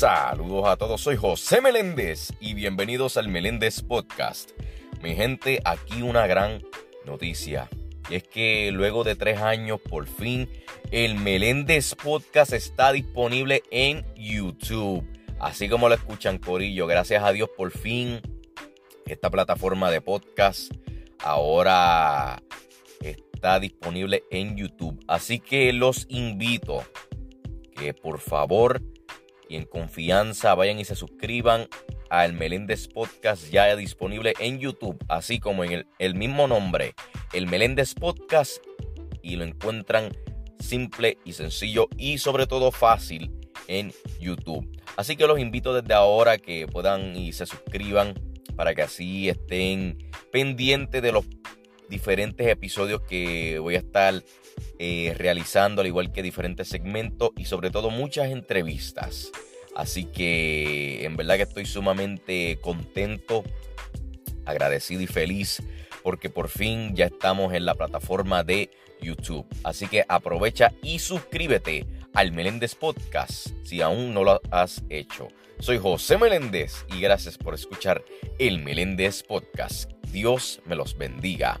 Saludos a todos, soy José Meléndez y bienvenidos al Meléndez Podcast. Mi gente, aquí una gran noticia. Y es que luego de tres años, por fin, el Meléndez Podcast está disponible en YouTube. Así como lo escuchan, Corillo, gracias a Dios, por fin, esta plataforma de podcast ahora está disponible en YouTube. Así que los invito que por favor y en confianza vayan y se suscriban al Meléndez Podcast ya disponible en YouTube, así como en el, mismo nombre, el Meléndez Podcast, y lo encuentran simple y sencillo y sobre todo fácil en YouTube. Así que los invito desde ahora que puedan y se suscriban para que así estén pendientes de los diferentes episodios que voy a estar eh, realizando, al igual que diferentes segmentos y sobre todo muchas entrevistas. Así que en verdad que estoy sumamente contento, agradecido y feliz porque por fin ya estamos en la plataforma de YouTube. Así que aprovecha y suscríbete al Meléndez Podcast si aún no lo has hecho. Soy José Meléndez y gracias por escuchar el Meléndez Podcast. Dios me los bendiga.